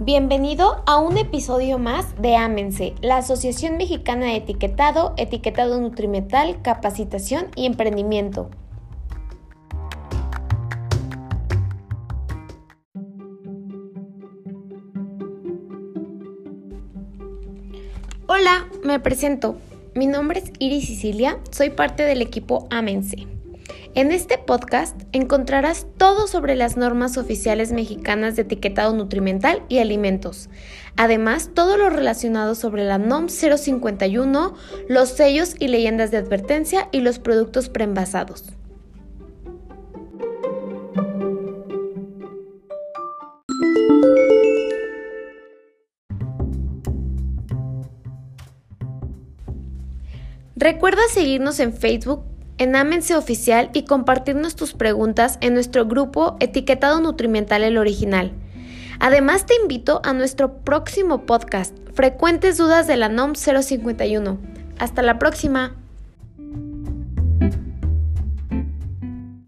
Bienvenido a un episodio más de Ámense, la Asociación Mexicana de Etiquetado, Etiquetado Nutrimental, Capacitación y Emprendimiento. Hola, me presento. Mi nombre es Iris Sicilia, soy parte del equipo Ámense. En este podcast encontrarás todo sobre las normas oficiales mexicanas de etiquetado nutrimental y alimentos. Además, todo lo relacionado sobre la NOM 051, los sellos y leyendas de advertencia y los productos preenvasados. Recuerda seguirnos en Facebook en Ámense Oficial y compartirnos tus preguntas en nuestro grupo Etiquetado Nutrimental el Original. Además te invito a nuestro próximo podcast, Frecuentes Dudas de la NOM 051. Hasta la próxima.